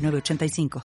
8985.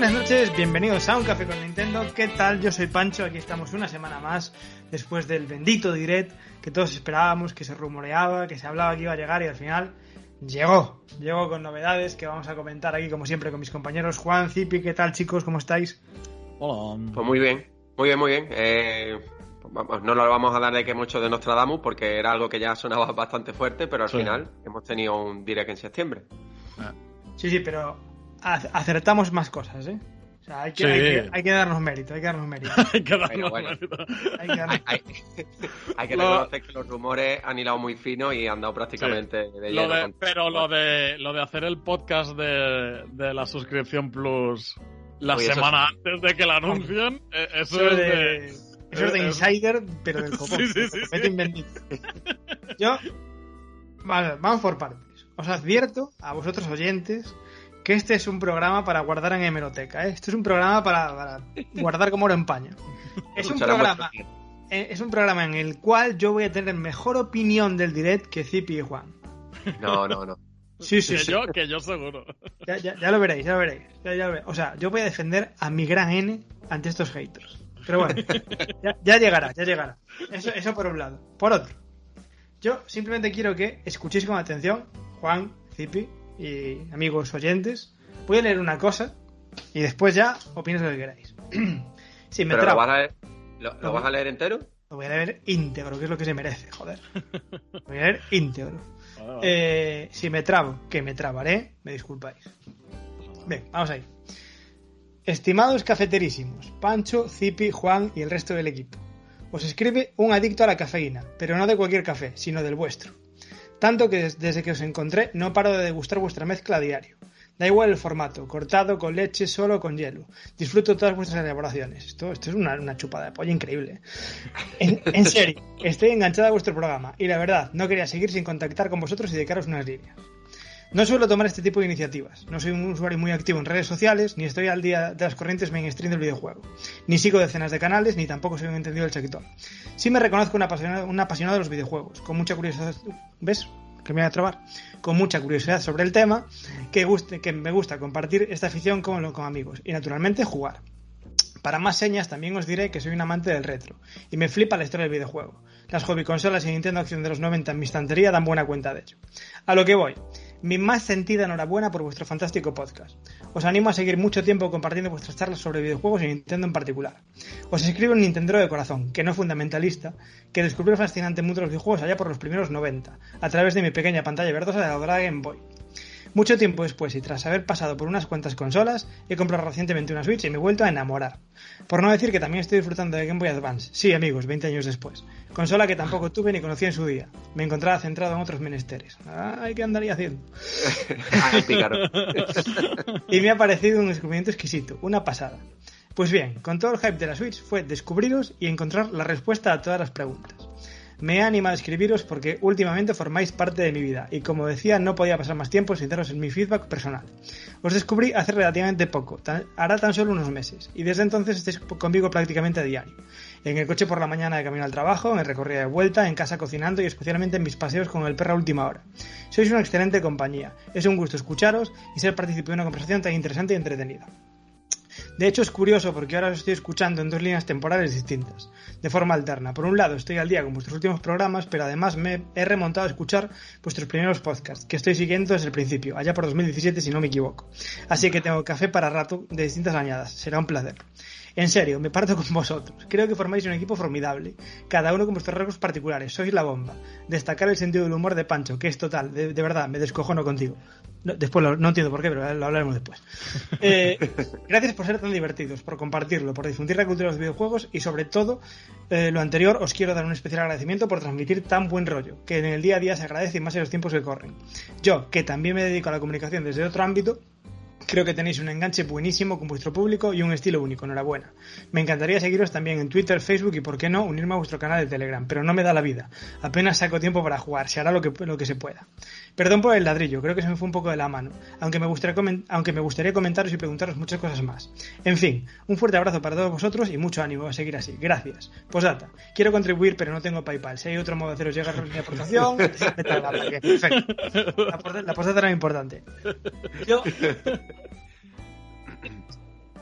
985. bienvenidos a Un Café con Nintendo. ¿Qué tal? Yo soy Pancho, aquí estamos una semana más después del bendito Direct que todos esperábamos, que se rumoreaba, que se hablaba que iba a llegar y al final llegó. Llegó con novedades que vamos a comentar aquí como siempre con mis compañeros. Juan, Zipi, ¿qué tal chicos? ¿Cómo estáis? Hola. Pues muy bien, muy bien, muy bien. Eh, no lo vamos a dar de que mucho de Nostradamus porque era algo que ya sonaba bastante fuerte, pero al final hemos tenido un Direct en septiembre. Sí, sí, pero acertamos más cosas, ¿eh? O sea, hay que, hay, que, darnos mérito, hay que darnos mérito. hay que darnos mérito. Hay que, reconocer que los rumores han hilado muy fino y han dado prácticamente de Pero lo de, lo de hacer el podcast de, de la suscripción Plus la semana antes de que la anuncien, eh, eso, es de... Eso es de insider, pero del copón. Sí, sí, sí, Yo... Vale, vamos por partes. Os advierto a vosotros oyentes que este es un programa para guardar en hemeroteca. ¿eh? Esto es un programa para, guardar como oro en paño. Es un programa. Eh, es un programa en el cual yo voy a tener mejor opinión del direct que Zipi y Juan. No, no, no. Sí, sí, que Yo, que yo seguro. Ya, lo veréis, ya lo veréis. O sea, yo voy a defender a mi gran N ante estos haters. Pero bueno, ya, llegará, ya llegará. Eso, eso por un lado. Por otro, yo simplemente quiero que escuchéis con atención, Juan, Zipi, y amigos oyentes, voy a leer una cosa y después ya opinas lo que queráis. si me ¿Pero lo, vas a leer, lo, vas a leer entero? Lo voy a leer íntegro, que es lo que se merece, joder. Lo voy a leer íntegro. Eh, si me trabo, que me trabaré, me disculpáis. Bien, vamos ahí. Estimados cafeterísimos, Pancho, Zipi, Juan y el resto del equipo. Os escribe un adicto a la cafeína, pero no de cualquier café, sino del vuestro. Tanto que desde que os encontré no paro de degustar vuestra mezcla a diario. Da igual el formato, cortado, con leche, solo con hielo. Disfruto todas vuestras elaboraciones. Esto, es una, chupada de pollo increíble. En, serio, estoy enganchada a vuestro programa y la verdad, no quería seguir sin contactar con vosotros y dedicaros unas líneas. No suelo tomar este tipo de iniciativas. No soy un usuario muy activo en redes sociales, ni estoy al día de las corrientes mainstream del videojuego. Ni sigo decenas de canales, ni tampoco soy un entendido del sector. Sí me reconozco un apasionado, de los videojuegos, con mucha curiosidad. ¿Ves? Que me voy a trobar. Con mucha curiosidad sobre el tema, que, guste, que me gusta compartir esta afición con, con amigos y naturalmente jugar. Para más señas también os diré que soy un amante del retro y me flipa la historia del videojuego. Las hobby consolas y Nintendo Acción de los 90 en mi estantería dan buena cuenta de ello. A lo que voy. Mi más sentida enhorabuena por vuestro fantástico podcast. Os animo a seguir mucho tiempo compartiendo vuestras charlas sobre videojuegos y Nintendo en particular. Os escribo un Nintendo de corazón, que no fundamentalista, que descubrió el fascinante mundo de los videojuegos allá por los primeros 90, a través de mi pequeña pantalla verdosa de la Game Boy. Mucho tiempo después y tras haber pasado por unas cuantas consolas, he comprado recientemente una Switch y me he vuelto a enamorar. Por no decir que también estoy disfrutando de Game Boy Advance. Sí, amigos, 20 años después. Consola que tampoco tuve ni conocí en su día. Me encontraba centrado en otros menesteres. Ay, ¿qué andaría haciendo? y me ha parecido un descubrimiento exquisito, una pasada. Pues bien, con todo el hype de la Switch fue descubriros y encontrar la respuesta a todas las preguntas. Me he animado a escribiros porque últimamente formáis parte de mi vida y como decía no podía pasar más tiempo sin daros en mi feedback personal. Os descubrí hace relativamente poco, hará tan solo unos meses, y desde entonces estáis conmigo prácticamente a diario. En el coche por la mañana de camino al trabajo, en el recorrido de vuelta, en casa cocinando y especialmente en mis paseos con el perro a última hora. Sois una excelente compañía, es un gusto escucharos y ser partícipe de una conversación tan interesante y entretenida. De hecho, es curioso porque ahora os estoy escuchando en dos líneas temporales distintas, de forma alterna. Por un lado, estoy al día con vuestros últimos programas, pero además me he remontado a escuchar vuestros primeros podcasts, que estoy siguiendo desde el principio, allá por 2017 si no me equivoco. Así que tengo café para rato de distintas añadas. Será un placer. En serio, me parto con vosotros. Creo que formáis un equipo formidable, cada uno con vuestros rasgos particulares. Sois la bomba. Destacar el sentido del humor de Pancho, que es total. De, verdad, me descojono contigo. después no entiendo por qué, pero lo hablaremos después. Eh, gracias por ser tan divertidos, por compartirlo, por difundir la cultura de los videojuegos y sobre todo eh, lo anterior os quiero dar un especial agradecimiento por transmitir tan buen rollo, que en el día a día se agradece y más en los tiempos que corren. Yo, que también me dedico a la comunicación desde otro ámbito, Creo que tenéis un enganche buenísimo con vuestro público y un estilo único, enhorabuena. Me encantaría seguiros también en Twitter, Facebook y, por qué no, unirme a vuestro canal de Telegram, pero no me da la vida. Apenas saco tiempo para jugar, se hará lo que, lo que se pueda. Perdón por el ladrillo, creo que se me fue un poco de la mano, aunque me, gustaría aunque me gustaría comentaros y preguntaros muchas cosas más. En fin, un fuerte abrazo para todos vosotros y mucho ánimo a seguir así. Gracias. Posdata, quiero contribuir pero no tengo PayPal. Si hay otro modo de haceros llegar mi aportación. La, la postdata era importante. Yo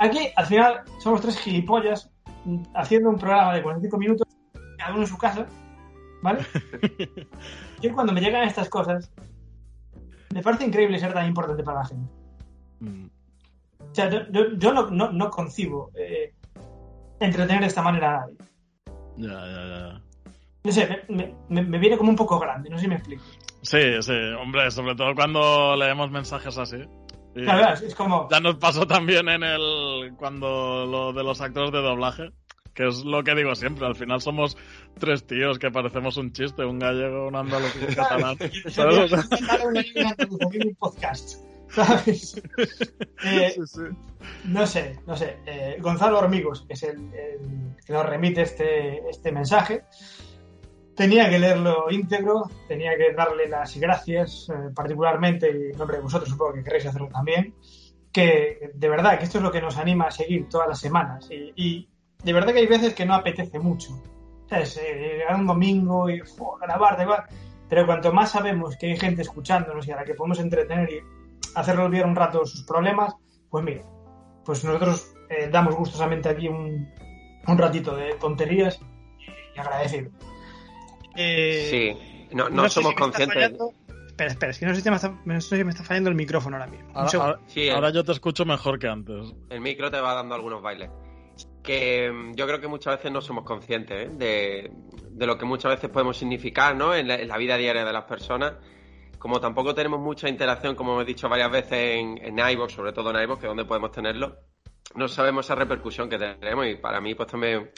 Aquí, al final, somos tres gilipollas haciendo un programa de 45 minutos, cada uno en su casa, ¿vale? Yo cuando me llegan estas cosas, me parece increíble ser tan importante para la gente. Mm. O sea, yo, no, concibo eh, entretener de esta manera a nadie. Ya, ya, ya. No sé, me, viene como un poco grande, no sé si me explico. Sí, sí, hombre, sobre todo cuando leemos mensajes así. es como... Ya nos pasó también en el... cuando lo de los actores de doblaje, que es lo que digo siempre, al final somos tres tíos que parecemos un chiste, un gallego, un andaluz y un catalán. ¿sabes? un podcast, ¿sabes? Eh, no sé, no sé. Eh, Gonzalo Hormigos, que es el, que nos remite este, este mensaje, tenía que leerlo íntegro, tenía que darle las gracias, eh, particularmente, y en nombre de vosotros supongo que queréis hacerlo también, que de verdad que esto es lo que nos anima a seguir todas las semanas. Y, de verdad que hay veces que no apetece mucho. ¿Sabes? Eh, llegar un domingo y grabar, grabar. Pero cuanto más sabemos que hay gente escuchándonos y a la que podemos entretener y hacerle olvidar un rato sus problemas, pues mira, pues nosotros eh, damos gustosamente aquí un, un ratito de tonterías y agradecido. Eh, sí, no, no, somos conscientes. Espera, espera, es que no sé, si me está, no sé si me está fallando el micrófono ahora mismo. Ahora, yo te escucho mejor que antes. El micro te va dando algunos bailes. Que mm, yo creo que muchas veces no somos conscientes ¿eh? de, lo que muchas veces podemos significar ¿no? en, la, vida diaria de las personas. Como tampoco tenemos mucha interacción, como he dicho varias veces en, en iVoox, sobre todo en iVoox, que es donde podemos tenerlo, no sabemos esa repercusión que tenemos y para mí pues también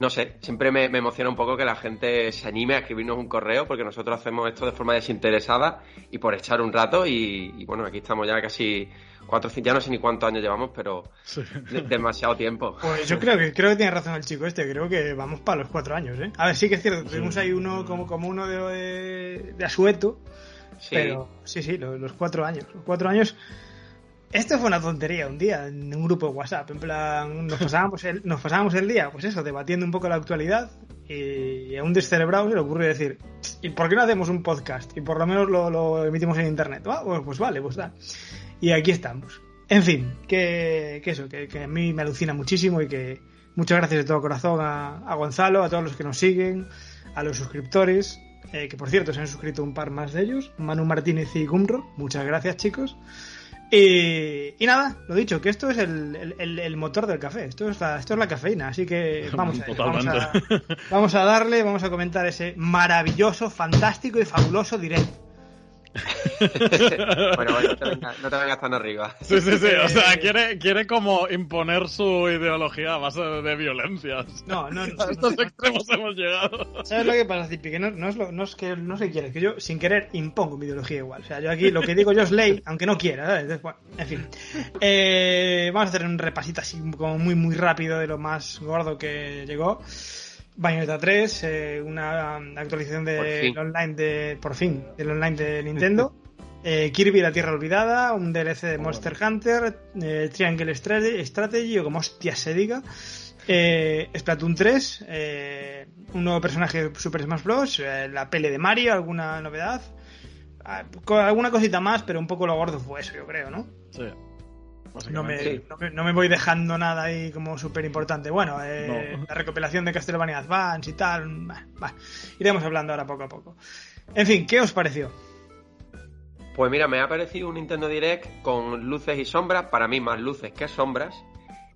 no sé, siempre me, emociona un poco que la gente se anime a escribirnos un correo porque nosotros hacemos esto de forma desinteresada y por echar un rato y, bueno, aquí estamos ya casi cuatro, ya no sé ni cuántos años llevamos, pero demasiado tiempo. Pues yo creo que creo que tiene razón el chico este, creo que vamos para los cuatro años, ¿eh? A ver, sí que es cierto, tuvimos ahí uno como, como uno de, de, asueto, pero sí, sí, los, los cuatro años, los cuatro años esto fue una tontería un día en un grupo de WhatsApp. En plan, nos pasábamos el, nos pasábamos el día, pues eso, debatiendo un poco la actualidad. Y a un descerebrado se le ocurre decir: ¿Y por qué no hacemos un podcast? Y por lo menos lo, emitimos en internet. Ah, pues, pues, vale, pues da. Y aquí estamos. En fin, que, eso, que, a mí me alucina muchísimo y que muchas gracias de todo corazón a, Gonzalo, a todos los que nos siguen, a los suscriptores, eh, que por cierto se han suscrito un par más de ellos, Manu Martínez y Gumro. Muchas gracias, chicos. Y, nada, lo dicho, que esto es el, motor del café, esto es, la, esto es la cafeína, así que vamos a, vamos a, vamos a darle, vamos a comentar ese maravilloso, fantástico y fabuloso directo. bueno, bueno no, te vengas, tan arriba. Sí, sí, sí. O sea, quiere, quiere como imponer su ideología a base de violencias. No, no, no. A estos extremos hemos llegado. ¿Sabes lo que pasa, Zipi? Que no, no, es lo, no es que no se quiere, que yo sin querer impongo mi ideología igual. O sea, yo aquí lo que digo yo es ley, aunque no quiera. ¿sabes? bueno, en fin. Eh, vamos a hacer un repasito así como muy, muy rápido de lo más gordo que llegó. Bayonetta 3, eh, una actualización del online de, por fin, del online de Nintendo. Eh, Kirby la Tierra Olvidada, un DLC de Monster Hunter, eh, Triangle Strategy, o como hostia se diga, Splatoon 3, un nuevo personaje de Super Smash Bros, la pele de Mario, alguna novedad, ah, alguna cosita más, pero un poco lo gordo fue eso, yo creo, ¿no? Sí. No me, no, me, no me voy dejando nada ahí como súper importante. Bueno, eh, No. la recopilación de Castlevania Advance y tal. bah, bah, iremos hablando ahora poco a poco. En fin, ¿qué os pareció? Pues mira, me ha parecido un Nintendo Direct con luces y sombras, para mí más luces que sombras.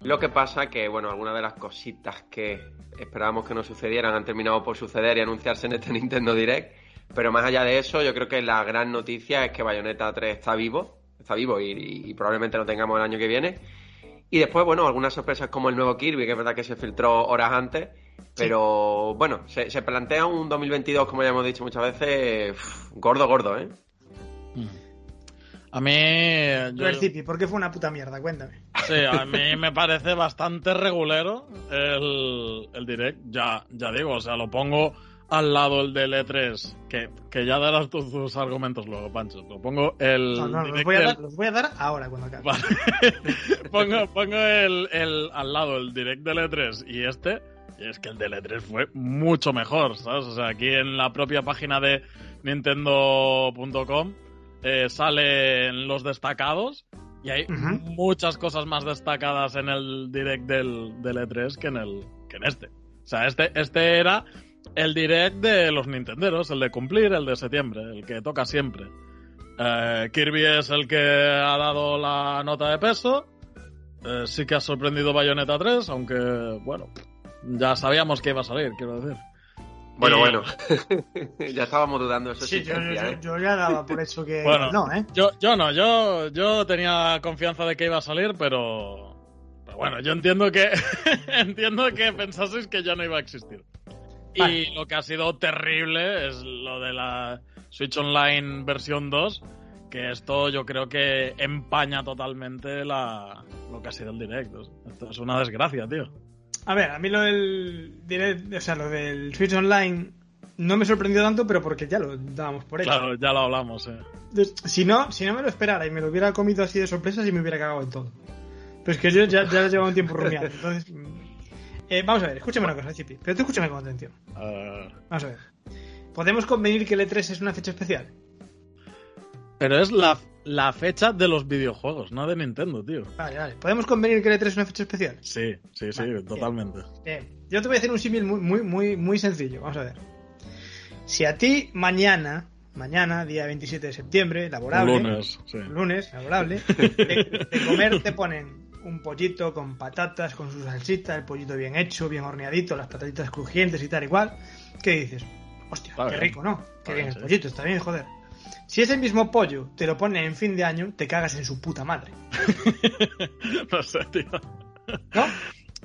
Lo que pasa que, bueno, algunas de las cositas que esperábamos que no sucedieran han terminado por suceder y anunciarse en este Nintendo Direct. Pero más allá de eso, yo creo que la gran noticia es que Bayonetta 3 está vivo, está vivo y, y probablemente lo tengamos el año que viene. Y después, bueno, algunas sorpresas como el nuevo Kirby, que es verdad que se filtró horas antes. Pero bueno, se, se plantea un 2022, como ya hemos dicho muchas veces, gordo, gordo, ¿eh? A mí. yo- Red City, ¿por qué fue una puta mierda? Cuéntame. Sí, a mí me parece bastante regulero el, el direct. Ya, ya digo, o sea, lo pongo al lado el del E3, que, que ya darás tus, tus argumentos luego, Pancho. Lo pongo el No, no, los voy, a dar, los voy a dar ahora cuando acabe. Vale. pongo pongo el, el- al lado el direct del E3 y este. Y es que el del E3 fue mucho mejor, ¿sabes? O sea, aquí en la propia página de Nintendo.com eh, salen los destacados y hay muchas cosas más destacadas en el direct del, del E3 que en, el, que en este. O sea, este, este era el direct de los Nintenderos, el de cumplir, el de septiembre, el que toca siempre. Eh, Kirby es el que ha dado la nota de peso. Eh, sí que ha sorprendido Bayonetta 3, aunque, bueno, ya sabíamos que iba a salir, quiero decir. Bueno, Y- bueno. ya estábamos dudando de su Sí, yo, existencia, yo- ¿eh? yo ya daba por eso que. Bueno. no, ¿eh? Yo, yo no, yo, yo tenía confianza de que iba a salir, pero, pero bueno, yo entiendo que entiendo que pensaseis que ya no iba a existir. Y lo que ha sido terrible es lo de la Switch Online versión 2, que esto yo creo que empaña totalmente la, lo que ha sido el directo. Esto es una desgracia, tío. A ver, a mí lo del direct, o sea, lo del Switch Online no me sorprendió tanto, pero porque ya lo dábamos por hecho. Claro, ya lo hablamos, eh. Si no, si no me lo esperara y me lo hubiera comido así de sorpresa, sí me hubiera cagado en todo. Pero es que yo ya, ya llevaba un tiempo rumiando. Entonces, eh, vamos a ver, escúchame una cosa, Chipi. Pero tú escúchame con atención. Ah, Vamos a ver. ¿Podemos convenir que el E3 es una fecha especial? pero es la, la fecha de los videojuegos, no de Nintendo, tío. Vale, vale. ¿Podemos convenir que el E3 es una fecha especial? Sí, sí, sí, Vale, totalmente. Bien. Yo te voy a hacer un símil muy, muy, muy, muy sencillo. Vamos a ver. Si a ti mañana, mañana, día 27 de septiembre, laborable, Lunes, sí. lunes, laborable, de, de comer te ponen un pollito con patatas, con su salsita, el pollito bien hecho, bien horneadito, las patatitas crujientes y tal igual. ¿Qué dices? Hostia, qué rico, ¿no? Qué bien bien, el pollito, está bien, joder. Si ese mismo pollo te lo ponen en fin de año, te cagas en su puta madre. no sé, tío. ¿No?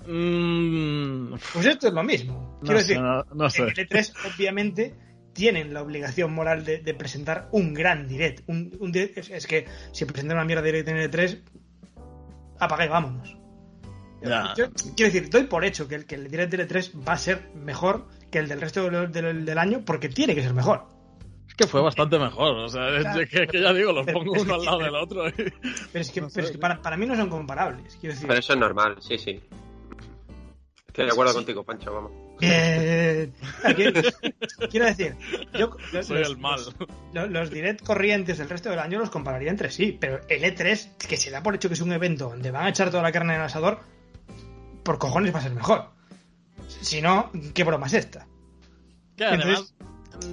Mm, Pues esto es lo mismo. no Quiero sé, decir, no, no sé. en el E3 obviamente tienen la obligación moral de, de presentar un gran direct. Un, un direct- es, es que si presentan una mierda de direct en el E3, apaga y vámonos. Ya. Yo, quiero decir, doy por hecho que el, que el direct del E3 va a ser mejor que el del resto del, del- del año porque tiene que ser mejor. Es que fue bastante mejor. O sea, es que, que ya digo, los Pero pongo uno que- al lado del otro. y- Pero es que, No sé, pero es que para, para mí no son comparables. Quiero decir, Pero eso es normal, sí, sí. Estoy de acuerdo Sí. contigo, Pancho, vamos. Eh, quiero, quiero decir, yo, Soy los- el mal. Los, los direct corrientes del resto del año los compararía entre sí, pero el E3, que se da por hecho que es un evento donde van a echar toda la carne en el asador, por cojones va a ser mejor. Si no, ¿qué broma es esta? Que además,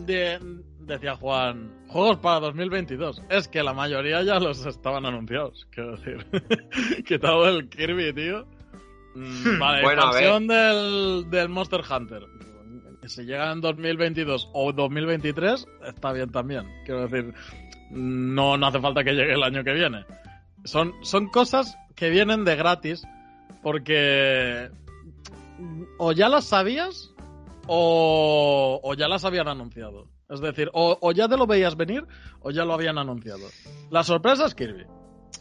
de- decía Juan, juegos para 2022. Es que la mayoría ya los estaban anunciados, quiero decir. Quitado el Kirby, tío. Mm. Vale, Bueno, expansión del, del Monster Hunter. Si llega en 2022 o 2023, está bien también. Quiero decir, no, no hace falta que llegue el año que viene. Son, son cosas que vienen de gratis porque o ya las sabías o, o ya las habían anunciado. Es decir, o, o ya te lo veías venir o ya lo habían anunciado. La sorpresa es Kirby.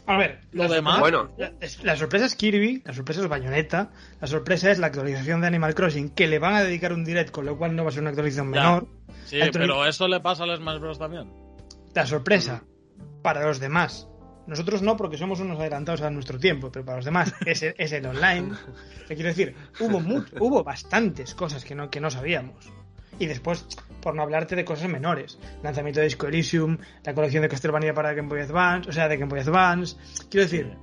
A ver, Lo la demás- Bueno. la, es- la sorpresa es Kirby, la sorpresa es Bayonetta, la sorpresa es la actualización de Animal Crossing, que le van a dedicar un direct, con lo cual no va a ser una actualización Ya. menor. Sí, pero eso le pasa al Smash Bros. también. La sorpresa para los demás. Nosotros no, porque somos unos adelantados a nuestro tiempo, pero para los demás es el, es el online. Que quiero decir, hubo, hubo bastantes cosas que no, que no sabíamos. Y después, por no hablarte de cosas menores, lanzamiento de Disco Elysium, la colección de Castlevania para Game Boy Advance, o sea, de Game Boy Advance. Quiero decir,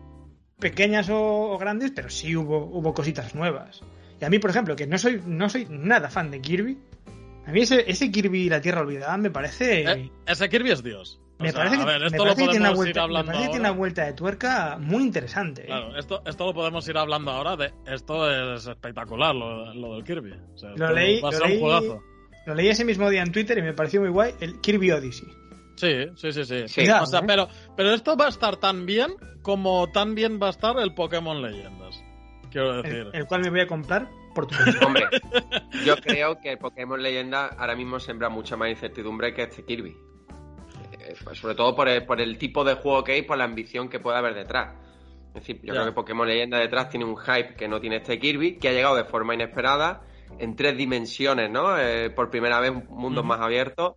pequeñas o, grandes, pero sí hubo, hubo cositas nuevas. Y a mí, por ejemplo, que no soy, no soy nada fan de Kirby, a mí ese, ese Kirby La Tierra Olvidada me parece... Eh, ese Kirby es Dios. Me parece, que, tiene una vuelta, tiene una vuelta de tuerca muy interesante. ¿eh? Claro, esto, esto lo podemos ir hablando ahora. De, esto es espectacular, lo, del Kirby. lo, leí, lo, leí, ese mismo día en Twitter y me pareció muy guay el Kirby Odyssey. Sí, sí, sí, sí. o sea, ¿eh? pero, pero esto va a estar tan bien como tan bien va a estar el Pokémon Leyendas. Quiero decir. El, cual me voy a comprar por tu Hombre, yo creo que el Pokémon Leyenda ahora mismo sembra mucha más incertidumbre que este Kirby. Eh, pues sobre todo por el, tipo de juego que hay y por la ambición que puede haber detrás. Es decir, yo creo que Pokémon Leyenda detrás tiene un hype que no tiene este Kirby, que ha llegado de forma inesperada, en tres dimensiones, ¿no? Eh, por primera vez, mundos más abiertos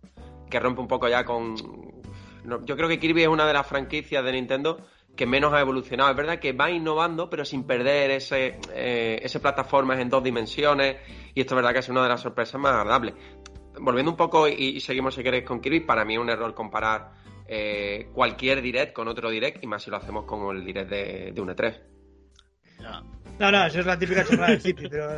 que rompe un poco ya con... yo creo que Kirby es una de las franquicias de Nintendo que menos ha evolucionado. Es verdad que va innovando, pero sin perder ese, eh, ese plataformas en dos dimensiones. Y esto es verdad que es una de las sorpresas más agradables. Volviendo un poco y, seguimos si queréis con Kirby, para mí es un error comparar eh, cualquier direct con otro direct y más si lo hacemos con el direct de, de un E3. No, no, eso es la típica chorrada del City, pero,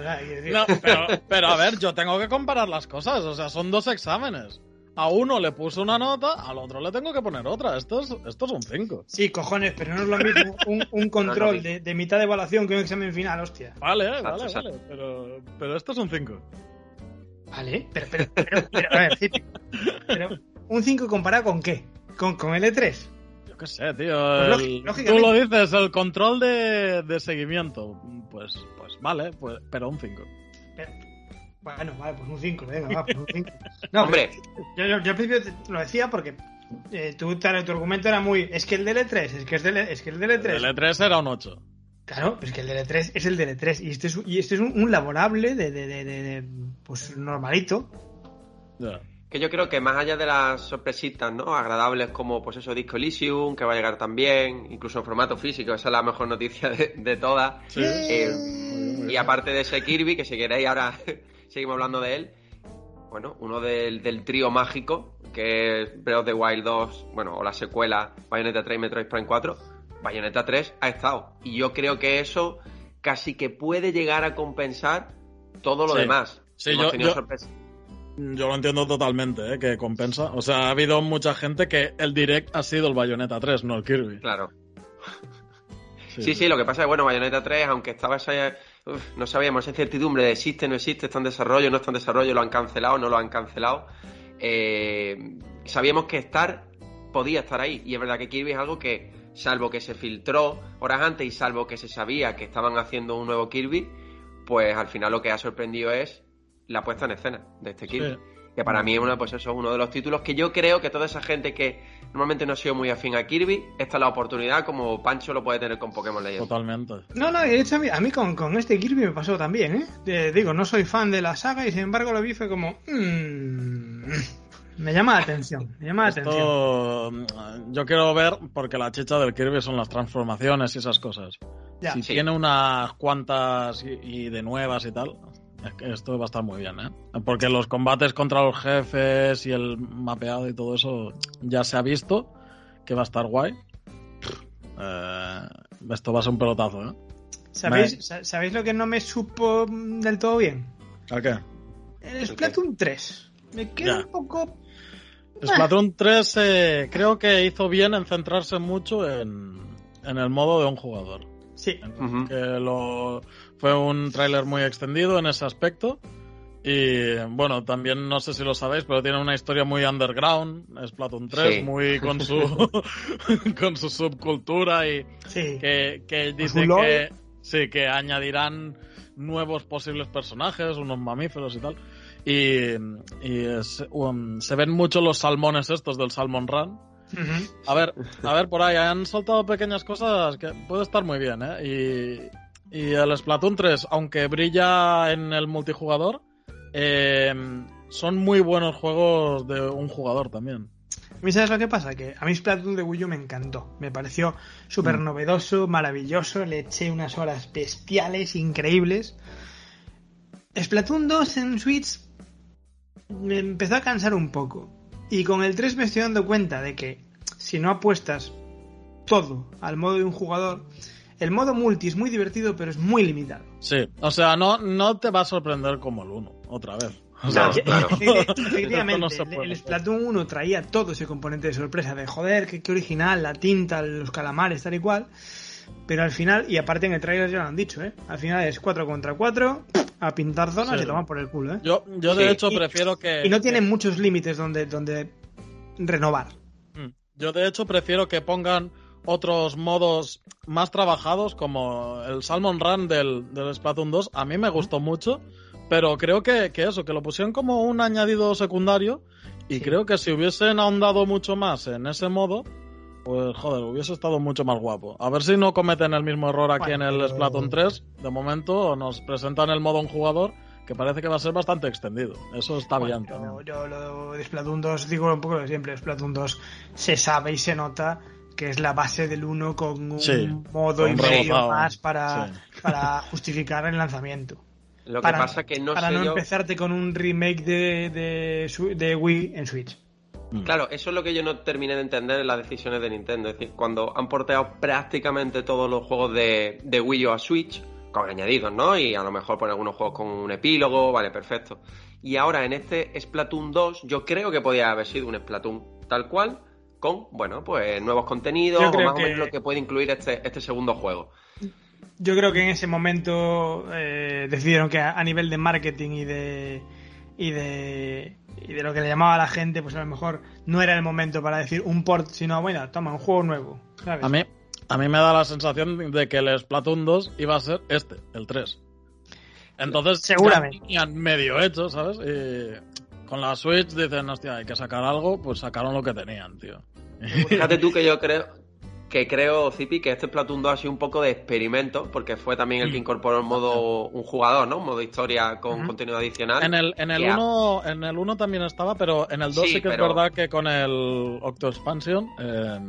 pero, pero a ver, yo tengo que comparar las cosas, o sea, son dos exámenes a uno le puse una nota, al otro le tengo que poner otra. Esto es, esto es un 5. Sí, cojones, pero no es lo mismo un, control de, mitad de evaluación que un examen final, hostia. Vale, vale, vale. Pero, pero esto es un 5. Vale, pero, pero, pero, a ver, sí, pero ¿un 5 comparado con qué? ¿Con, con el E3? Yo qué sé, tío. Pues tú lo dices, el control de, de seguimiento. Pues, pues vale, pues, pero un 5. Bueno, vale, pues un 5, venga, va, pues un 5. No, hombre. Yo, yo, al principio lo decía porque eh, tu, tu, argumento era muy. Es que el DL3, es que, es, DL, es que el DL3. El DL3 era un 8. Claro, pero es que el DL3 es el DL3 y este es, y este es un, un laborable de, de, de, de, pues normalito. Yeah. Que yo creo que más allá de las sorpresitas, ¿no? Agradables como, pues eso, Disco Elysium, que va a llegar también, incluso en formato físico, esa es la mejor noticia de, todas. Sí. Eh, y aparte de ese Kirby, que si queréis ahora seguimos hablando de él. Bueno, uno del, del trío mágico, que es Breath of the Wild 2, bueno, o la secuela Bayonetta 3 y Metroid Prime 4. Bayonetta 3 ha estado. Y yo creo que eso casi que puede llegar a compensar todo lo demás. Sí, yo, yo, lo entiendo totalmente, ¿eh? que compensa. O sea, ha habido mucha gente que el direct ha sido el Bayonetta 3, no el Kirby. Claro. Sí, sí, lo que pasa es, bueno, Bayonetta 3, aunque estaba esa no sabíamos esa incertidumbre de existe, no existe, está en desarrollo, no está en desarrollo, lo han cancelado, no lo han cancelado. Eh, sabíamos que estar podía estar ahí. Y es verdad que Kirby es algo que, salvo que se filtró horas antes y salvo que se sabía que estaban haciendo un nuevo Kirby, pues al final lo que ha sorprendido es la puesta en escena de este Kirby. Que para mí es uno, pues eso, uno de los títulos que yo creo que toda esa gente que normalmente no ha sido muy afín a Kirby, esta es la oportunidad como Pancho lo puede tener con Pokémon Legends. Totalmente. No, no, de hecho a mí, con, este Kirby me pasó también, ¿eh? digo, no soy fan de la saga y sin embargo lo vi fue como... Mmm, me llama la atención, me llama la atención. Yo quiero ver, porque la chicha del Kirby son las transformaciones y esas cosas. si tiene unas cuantas y de nuevas y tal, esto va a estar muy bien, ¿eh? Porque los combates contra los jefes y el mapeado y todo eso ya se ha visto que va a estar guay. Eh, esto va a ser un pelotazo, ¿eh? ¿Sabéis, lo que no me supo del todo bien? ¿A qué? El Splatoon 3. Me queda un poco... Splatoon 3 eh, creo que hizo bien en centrarse mucho en, en el modo de un jugador. Sí. Que lo fue un tráiler muy extendido en ese aspecto. Y bueno, también no sé si lo sabéis, pero tiene una historia muy underground, es Splatoon 3, muy con su con su subcultura y que, que dice que sí, que añadirán nuevos posibles personajes, unos mamíferos y tal. Y, um, se ven mucho los salmones estos del Salmon Run. A ver, a ver, por ahí han soltado pequeñas cosas que puede estar muy bien, ¿eh? Y, y el Splatoon 3, aunque brilla en el multijugador, eh, son muy buenos juegos de un jugador también. ¿A mí sabes lo que pasa? Que a mí Splatoon de Wii U me encantó. Me pareció súper mm. novedoso, maravilloso. Le eché unas horas bestiales, increíbles. Splatoon 2 en Switch me empezó a cansar un poco. Y con el 3 me estoy dando cuenta de que si no apuestas todo al modo de un jugador, el modo multi es muy divertido, pero es muy limitado. Sí, o sea, no, no te va a sorprender como el 1, otra vez. O No, sea, claro. Efectivamente, No el- Splatoon 1 traía todo ese componente de sorpresa de joder, qué, qué original, la tinta, los calamares, tal y cual. Pero al final, y aparte en el trailer ya lo han dicho, ¿eh? Al final es 4 contra 4, a pintar zonas Sí. y toman por el culo, ¿eh? yo, yo de Sí. hecho Y- prefiero que... Y no tienen muchos límites donde, donde renovar. Mm. Yo de hecho prefiero que pongan otros modos más trabajados como el Salmon Run del, del Splatoon 2. A mí me gustó mucho, pero creo que, que eso, que lo pusieron como un añadido secundario y Sí. creo que si hubiesen ahondado mucho más en ese modo, pues joder, hubiese estado mucho más guapo. A ver si no cometen el mismo error aquí Bueno, en el Splatoon 3. De momento nos presentan el modo un jugador que parece que va a ser bastante extendido. Eso está Bueno, bien también. yo, yo lo de Splatoon 2 digo un poco lo de siempre. Splatoon 2 se sabe y se nota que es la base del 1 con un Sí, modo y medio más para, sí. para justificar el lanzamiento. Lo que para, pasa es que no para sé no yo... empezarte con un remake de, de, de Wii en Switch. Mm. Claro, eso es lo que yo no terminé de entender en las decisiones de Nintendo. Es decir, cuando han porteado prácticamente todos los juegos de, de Wii U a Switch, con añadidos, ¿no? Y a lo mejor poner algunos juegos con un epílogo, vale, perfecto. Y ahora en este Splatoon 2, yo creo que podía haber sido un Splatoon tal cual, con, bueno, pues nuevos contenidos, o más que- o menos lo que puede incluir este, este segundo juego. Yo creo que en ese momento eh, decidieron que a, a nivel de marketing y de y de y de lo que le llamaba a la gente, pues a lo mejor no era el momento para decir un port, sino bueno, toma un juego nuevo. ¿sabes? A mí, a mí me da la sensación de que el Splatoon 2 iba a ser este, el 3. Entonces, Seguramente. ya tenían medio hecho, ¿sabes? Y con la Switch dicen, hostia, hay que sacar algo, pues sacaron lo que tenían, tío. Fíjate tú que yo creo que creo, Zipi, que este Splatoon 2 ha sido un poco de experimento, porque fue también el que incorporó el modo un jugador, ¿no? Un modo historia con contenido adicional. En el, en el Que a- 1 en el 1 también estaba, pero en el 2 sí, Sí, que pero- es verdad que con el Octo Expansion eh,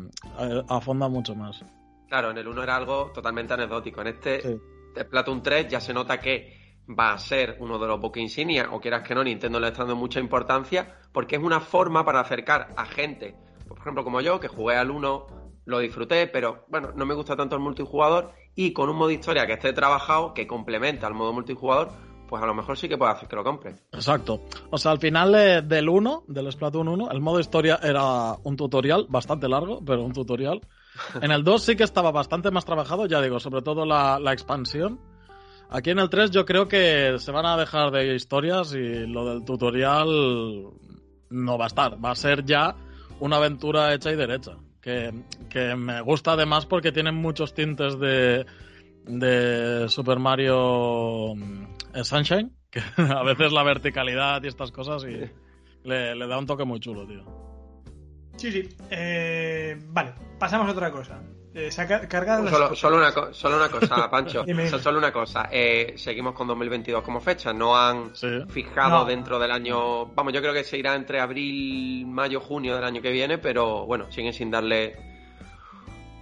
eh, afonda mucho más. Claro, en el 1 era algo totalmente anecdótico. En este Sí. Splatoon 3 ya se nota que va a ser uno de los buques insignia, o quieras que no, Nintendo le está dando mucha importancia, porque es una forma para acercar a gente, por ejemplo, como yo, que jugué al 1, lo disfruté, pero bueno, no me gusta tanto el multijugador, y con un modo historia que esté trabajado, que complementa al modo multijugador, pues a lo mejor sí que puede hacer que lo compre. Exacto. O sea, al final de- del 1, del Splatoon 1, el modo historia era un tutorial bastante largo, pero un tutorial. En el 2 sí que estaba bastante más trabajado, ya digo, sobre todo la expansión. Aquí en el 3 yo creo que se van a dejar de historias y lo del tutorial no va a estar. Va a ser ya una aventura hecha y derecha. Que, que me gusta además porque tienen muchos tintes de, de Super Mario mm, Sunshine, que a veces la verticalidad y estas cosas y le, le da un toque muy chulo, tío. Sí, sí. Eh, vale, pasamos a otra cosa. Eh, saca, cargad las Solo, solo una, co- solo una cosa, Pancho. Solo una cosa. Eh, seguimos con 2022 como fecha. No han Sí. fijado No. dentro del año. Vamos, yo creo que se irá entre abril, mayo, junio del año que viene, pero bueno, siguen sin darle.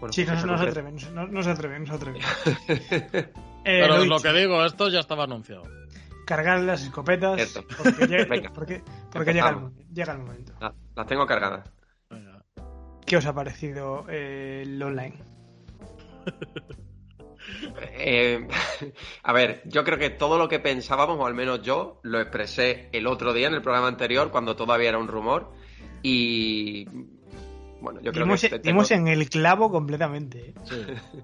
Bueno, Sí, no, fecha no se concreta. atreven, no, no se atreven, no se atreven. Eh, Pero lo lo que digo, esto ya estaba anunciado. cargad las escopetas Cierto. porque, llega, Venga. porque, porque llega, el, llega momento. La- las tengo cargadas. ¿Qué os ha parecido eh, el online? Eh, a ver, yo creo que todo lo que pensábamos, o al menos yo, lo expresé el otro día en el programa anterior, cuando todavía era un rumor. Y. Bueno, yo creo Dimos, que te- dimos tengo, en el clavo completamente. ¿eh? Sí,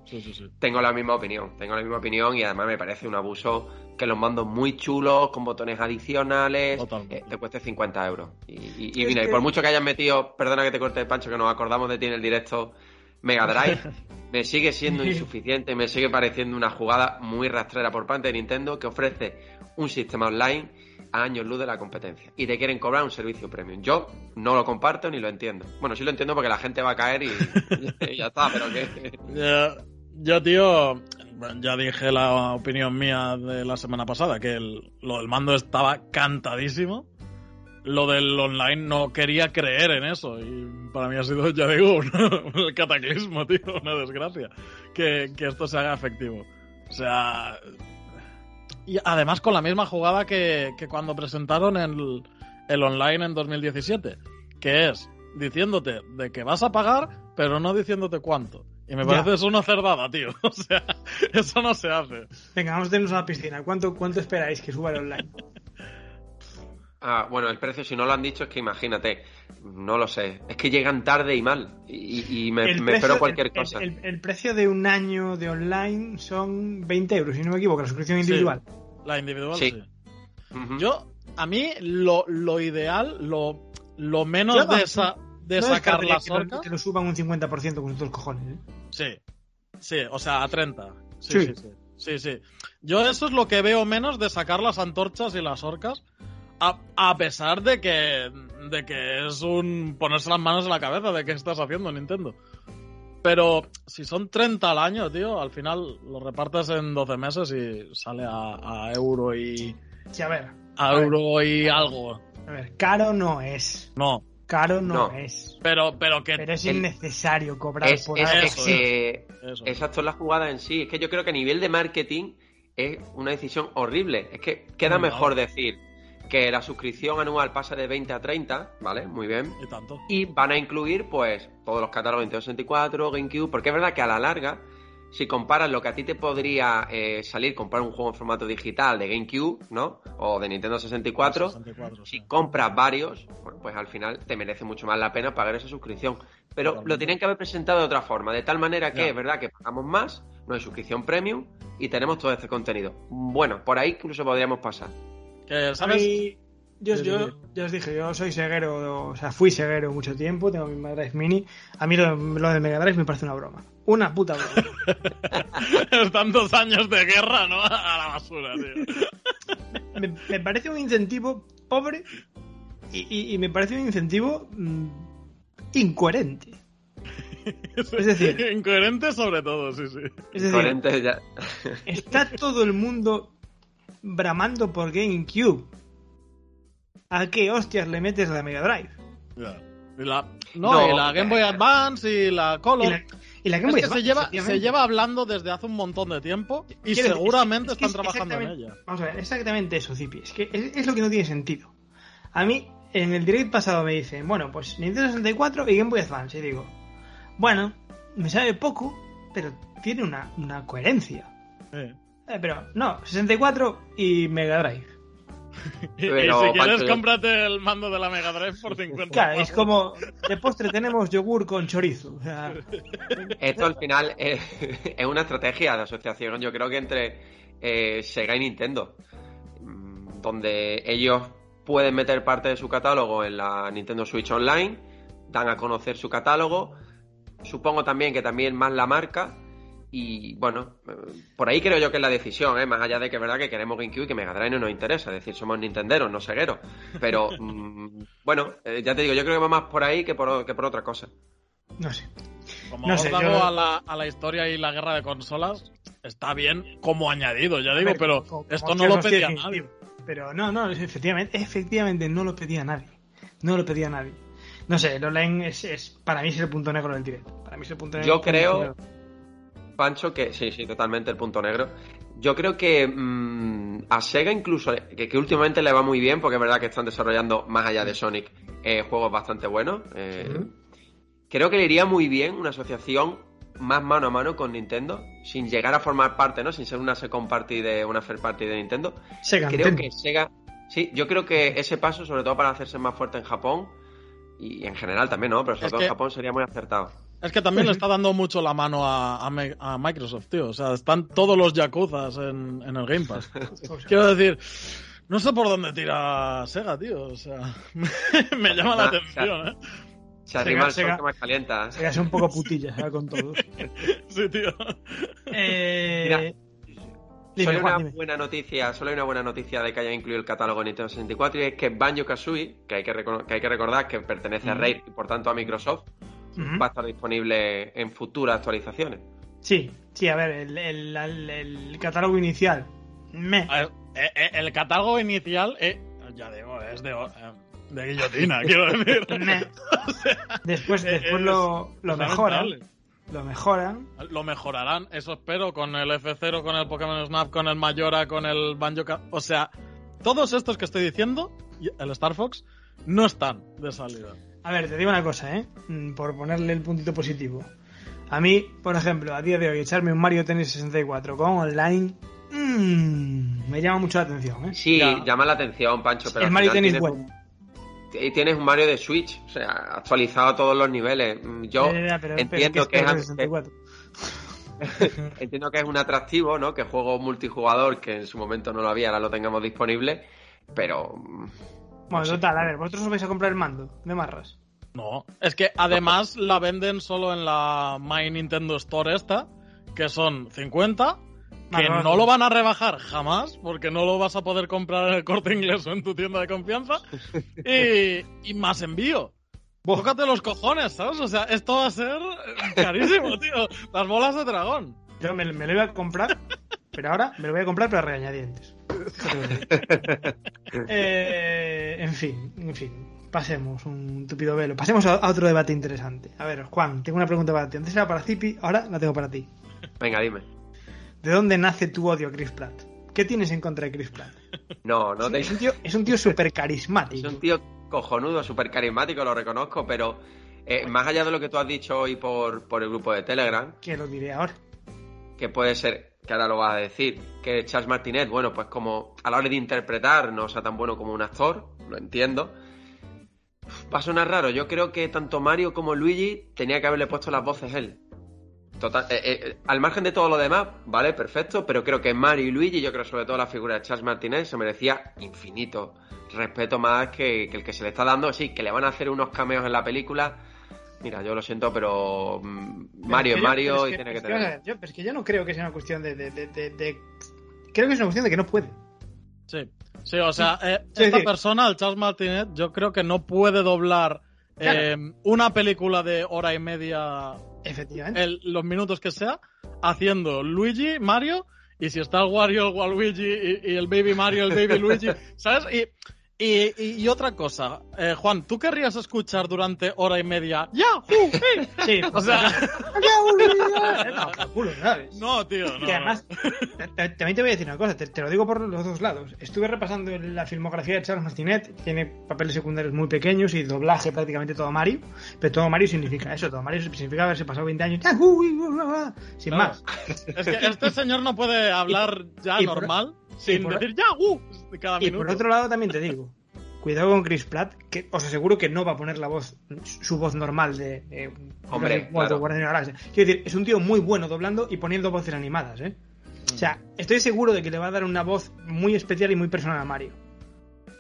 sí, sí. sí. tengo la misma opinión. Tengo la misma opinión y además me parece un abuso que los mandos muy chulos, con botones adicionales, eh, te cueste 50 euros. Y, y- mira, y por mucho que hayan metido, perdona que te corte el pancho, que nos acordamos de ti en el directo Mega Drive, me sigue siendo insuficiente, me sigue pareciendo una jugada muy rastrera por parte de Nintendo que ofrece un sistema online a años luz de la competencia y te quieren cobrar un servicio premium. Yo no lo comparto ni lo entiendo. Bueno, sí lo entiendo porque la gente va a caer y, y ya está, pero que... Yo, tío, ya dije la opinión mía de la semana pasada, que el- lo del mando estaba cantadísimo. Lo del online no quería creer en eso. Y para mí ha sido, ya digo, un, un cataclismo, tío, una desgracia. Que, que esto se haga efectivo. O sea. Y además con la misma jugada que, que cuando presentaron el, el online en 2017. Que es diciéndote de que vas a pagar, pero no diciéndote cuánto. Y me parece eso una cerdada, tío. O sea, eso no se hace. Venga, vamos a tenernos a la piscina. ¿Cuánto, ¿Cuánto esperáis que suba el online? Ah, bueno, el precio, si no lo han dicho, es que imagínate, no lo sé. Es que llegan tarde y mal. Y, y me, espero cualquier el- cosa. El, el precio de un año de online son 20 euros, si no me equivoco, la suscripción Sí. individual. La individual, Sí. Yo, a mí, lo, lo ideal, lo, lo menos Yo de, esa, de No sacar descartaría las que. Que lo suban un 50% con los cojones. ¿eh? Sí. Sí, o sea, a 30. Sí, Sí. sí, sí. Sí, sí. Yo eso es lo que veo menos de sacar las antorchas y las orcas. A, a pesar de que, de que es un ponerse las manos en la cabeza de qué estás haciendo, Nintendo. Pero si son 30 al año, tío, al final lo repartes en 12 meses y sale a, a euro y. Sí, a ver, a A ver. euro y algo. a ver, caro no es. No. Caro no, No. es. Pero, pero que. Pero es el- innecesario cobrar Es, por es- algo es eso, que- Eso. exacto, es la jugada en sí. Es que yo creo que a nivel de marketing es una decisión horrible. Es que queda mejor decir que la suscripción anual pasa de 20 a 30, ¿vale? Muy bien. Y tanto. Y van a incluir, pues, todos los catálogos Nintendo 64, GameCube, porque es verdad que a la larga, si comparas lo que a ti te podría eh, salir comprar un juego en formato digital de GameCube, ¿no? O de Nintendo 64, 64, sí. si compras varios, bueno, pues al final te merece mucho más la pena pagar esa suscripción. Pero Totalmente. lo tienen que haber presentado de otra forma, de tal manera que Ya. es verdad que pagamos más, no hay suscripción premium y tenemos todo este contenido. Bueno, por ahí incluso podríamos pasar. Que, A ¿sabes? mí- yo, yo, os dije, yo soy ceguero, o sea, fui ceguero mucho tiempo, tengo mi Mega Drive Mini. A mí lo, lo de Mega Drive me parece una broma. Una puta broma. Tantos años de guerra, ¿no? A la basura, tío. me, me parece un incentivo pobre y, y- y me parece un incentivo mm, incoherente. Es decir, Incoherente sobre todo, sí, sí. es decir, ya- está todo el mundo bramando por GameCube. ¿A qué hostias le metes la Mega Drive? Y la, no, No, y la Game Boy Advance y la Color. Y la, y la Game Es Boy que se lleva, se lleva hablando desde hace un montón de tiempo y Quiero decir, seguramente es que- es están trabajando en ella. Vamos a ver, exactamente eso, Zipi. Es que es, es lo que no tiene sentido. A mí, en el direct pasado me dicen, bueno, pues Nintendo 64 y Game Boy Advance. Y digo, bueno, me sabe poco, pero tiene una, una coherencia. Sí. Eh, pero no, 64 y Mega Drive. Y, y Pero, si quieres, Pancho, cómprate el mando de la Mega Drive por 50 Claro, es como de postre tenemos yogur con chorizo. O sea, Esto al final es, es una estrategia de asociación, yo creo que entre eh, Sega y Nintendo, mm, donde ellos pueden meter parte de su catálogo en la Nintendo Switch Online, dan a conocer su catálogo, supongo también que también más la marca, y bueno, por ahí creo yo que es la decisión, ¿eh? más allá de que es verdad que queremos GameCube y que Mega Drive no nos interesa, es decir, somos nintenderos, no segueros, pero mm, bueno, eh, ya te digo, yo creo que va más por ahí que por, que por otra cosa. no sé. Como No sé, órdago yo- a, la, a la historia y la guerra de consolas, está bien como añadido, ya digo, ver, pero como- esto como no lo pedía nadie. Pero no, no, efectivamente, efectivamente no lo pedía nadie. No lo pedía nadie. No sé, el online es, es para mí es el punto negro del directo. Para mí es el punto negro. Yo creo- negro. Pancho, que sí, sí, totalmente el punto negro. Yo creo que mm, a Sega incluso, que, que últimamente le va muy bien, porque es verdad que están desarrollando, más allá de Sonic, eh, juegos bastante buenos. eh. Creo que le iría muy bien una asociación más mano a mano con Nintendo, sin llegar a formar parte, ¿no? Sin ser una second party de una third party de Nintendo. Sega Creo Nintendo. que Sega, sí, yo creo que ese paso, sobre todo para hacerse más fuerte en Japón, y en general también, ¿no? Pero sobre Es todo en Japón sería muy acertado. Es que también le está dando mucho la mano a, a Me- a Microsoft, tío. O sea, están todos los Yakuzas en, en el Game Pass. Quiero decir, no sé por dónde tira Sega, tío. O sea, me llama la atención, ¿eh? Se arrima el sol Sega- que más calienta. Sega es un poco putilla, ¿sabes? Con todo. Sí, tío. Eh, Mira, dime, solo Juan, una dime. buena noticia, solo hay una buena noticia de que haya incluido el catálogo Nintendo 64 y es que Banjo Kazooie, que hay que, que hay que recordar que pertenece a. Rare y por tanto a Microsoft, Va a estar disponible en futuras actualizaciones. Sí, sí, a ver, el, el- el- el catálogo inicial. Me. Eh, eh, el catálogo inicial, eh, ya digo, es de, de guillotina, quiero decir. me. Después, después es- lo, mejoran. Lo mejoran. Lo mejorarán, eso espero, con el F0, con el Pokémon Snap, con el Mayora, con el Banjo O sea, todos estos que estoy diciendo, el Star Fox, no están de salida. A ver, te digo una cosa, ¿eh? Mm, Por ponerle el puntito positivo. A mí, por ejemplo, a día de hoy, echarme un Mario Tennis 64 con online mmm, me llama mucho la atención. ¿eh? Sí, llama la atención, Pancho. Pero el Mario Tennis bueno. Y tienes un Mario de Switch, o sea, actualizado a todos los niveles. Yo entiendo que, es, entiendo que es un atractivo, ¿no? Que juego multijugador, que en su momento no lo había, ahora lo tengamos disponible, pero... Bueno, total, a ver, ¿vosotros os vais a comprar el mando de Marras? No, es que además la venden solo en la My Nintendo Store esta, que son 50, que no lo van a rebajar jamás, porque no lo vas a poder comprar en el corte inglés o en tu tienda de confianza, y, más envío. Tócate los cojones, ¿sabes? O sea, esto va a ser carísimo, tío. Las bolas de dragón. Yo me, lo iba a comprar, pero ahora me lo voy a comprar, pero a regañadientes. eh, en fin, en fin pasemos un tupido velo. Pasemos a, otro debate interesante. A ver, Juan, tengo una pregunta para ti. Antes era para Zipi, ahora la tengo para ti. Venga, dime. ¿De dónde nace tu odio a Chris Pratt? ¿Qué tienes en contra de Chris Pratt? No, no es, un tío, es un tío súper carismático. Es un tío cojonudo, súper carismático, lo reconozco, pero eh, más allá de lo que tú has dicho hoy por, por el grupo de Telegram. Que lo diré ahora. Que puede ser, que ahora lo vas a decir, que Charles Martinet, bueno, pues como a la hora de interpretar no sea tan bueno como un actor, lo entiendo Va a sonar raro. Yo creo que tanto Mario como Luigi tenía que haberle puesto las voces él. Total, eh, eh, al margen de todo lo demás, vale, perfecto, pero creo que Mario y Luigi, yo creo sobre todo la figura de Charles Martinez, se merecía infinito respeto más que, el que se le está dando. Sí, que le van a hacer unos cameos en la película. Mira, yo lo siento, pero mm, Mario es Mario y tiene que, tener. yo, pero es que yo no creo que sea una cuestión de, Creo que es una cuestión de que no puede. Sí. Sí, o sea, eh, esta persona, el Charles Martinet, yo creo que no puede doblar eh, una película de hora y media, efectivamente, los minutos que sea, haciendo Luigi, Mario, y si está el Wario, el Waluigi, y, y el Baby Mario, el Baby Luigi, ¿sabes? Y y, otra cosa, eh, Juan, ¿tú querrías escuchar durante hora y media ¡Yahoo! Sí, o sea. no, tío. No, y además, también te voy a decir una cosa, te, lo digo por los dos lados. Estuve repasando la filmografía de Charles Martinet, tiene papeles secundarios muy pequeños y doblaje prácticamente todo Mario, pero todo Mario significa eso, todo Mario significa haberse pasado 20 años sin más. Es que este señor no puede hablar ya normal. Sin decir ya, uh, cada minuto. Y por otro lado también te digo, cuidado con Chris Pratt, que os aseguro que no va a poner la voz, su voz normal de, Hombre, claro. Quiero decir, es un tío muy bueno doblando y poniendo voces animadas, ¿eh? O sea, estoy seguro de que le va a dar una voz muy especial y muy personal a Mario.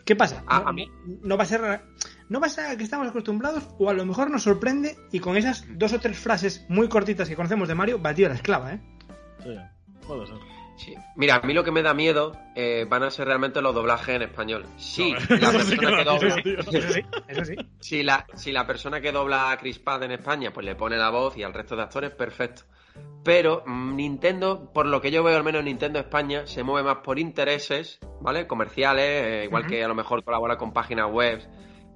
¿Qué pasa? A, mí. No va a ser no va a ser a que estamos acostumbrados o a lo mejor nos sorprende y con esas dos o tres frases muy cortitas que conocemos de Mario, batió a la esclava, ¿eh? Sí, puede ser. Mira, a mí lo que me da miedo eh, van a ser realmente los doblajes en español. Sí, la persona que dobla. Eso sí, Si la, si la persona que dobla a Chris Pratt en España, pues le pone la voz y al resto de actores, perfecto. Pero mm, Nintendo, por lo que yo veo al menos Nintendo España, se mueve más por intereses, ¿vale? Comerciales, eh, igual que a lo mejor colabora con páginas web,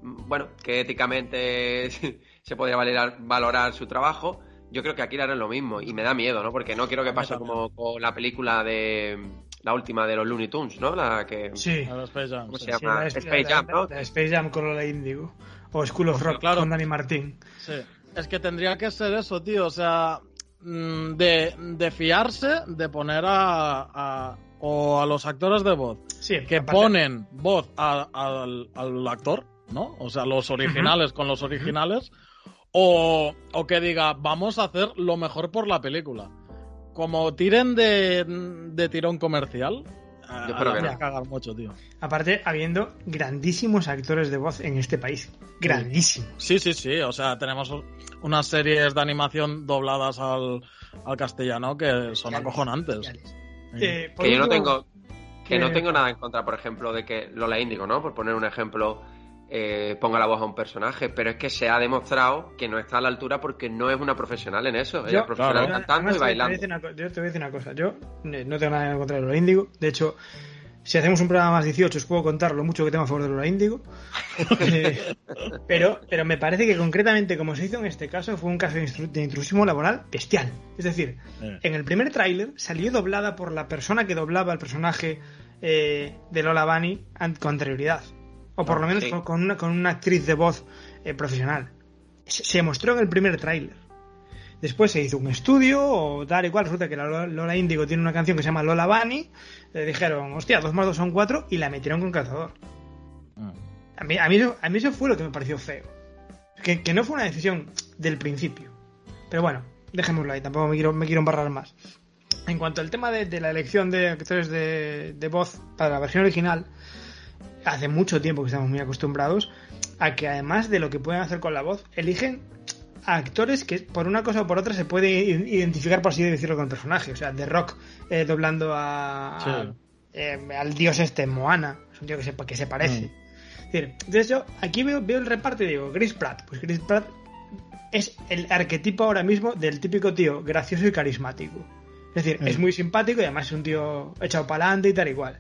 mm, bueno, que éticamente se podría valorar, valorar su trabajo yo creo que aquí harán lo mismo y me da miedo, ¿no? Porque no quiero que pase como con la película de la última de los Looney Tunes, ¿no? La que sí, la Space Jam. ¿Cómo se llama? Space Jam, ¿no? La, Space Jam con la Indigo o School of Rock con Danny Martín. Sí. Es que tendría que ser eso, tío, o sea, mm, de, de fiarse de poner a, o a los actores de voz sí, que ponen voz al, al, actor, ¿no? O sea, los originales con los originales. O, o que diga, vamos a hacer lo mejor por la película. Como tiren de, de tirón comercial, yo creo que no. cagar mucho, tío. Aparte, habiendo grandísimos actores de voz en este país. Grandísimos. Sí, sí, sí. O sea, tenemos unas series de animación dobladas al, al castellano que son acojonantes. Eh, que yo no tengo. Que no tengo nada en contra, por ejemplo, de que Lola Índigo, ¿no? Por poner un ejemplo eh, ponga la voz a un personaje, pero es que se ha demostrado que no está a la altura porque no es una profesional en eso. Ella es profesional cantando y bailando. yo te voy a decir una cosa, yo eh, no tengo nada en contra de Lola Índigo, de hecho, si hacemos un programa más 18 os puedo contar lo mucho que tengo a favor de Lola Índigo, eh, pero, pero me parece que concretamente como se hizo en este caso fue un caso de intrusismo laboral bestial. Es decir, en el primer tráiler salió doblada por la persona que doblaba el personaje de Lola Bunny con anterioridad. O por lo menos con, una, con una actriz de voz eh, profesional. Se, mostró en el primer tráiler. Después se hizo un estudio o tal y cual. Resulta que la Lola Índigo tiene una canción que se llama Lola Bunny. Le dijeron, hostia, dos más dos son cuatro y la metieron con calzador. Ah. A mí, a, mí eso, a mí eso fue lo que me pareció feo. Que, que no fue una decisión del principio. Pero bueno, dejémoslo ahí, tampoco me quiero, me quiero embarrar más. En cuanto al tema de, la elección de actores de, de, voz para la versión original, hace mucho tiempo que estamos muy acostumbrados a que además de lo que pueden hacer con la voz, eligen a actores que por una cosa o por otra se puede identificar, por así decirlo, con el personaje. O sea, The Rock eh, doblando a, eh, al dios este, Moana. Es un tío que se, que se parece. Mm. entonces yo aquí veo, veo el reparto y digo, Chris Pratt. Pues Chris Pratt es el arquetipo ahora mismo del típico tío gracioso y carismático. Es decir, es mm. muy simpático y además es un tío echado para adelante y tal igual.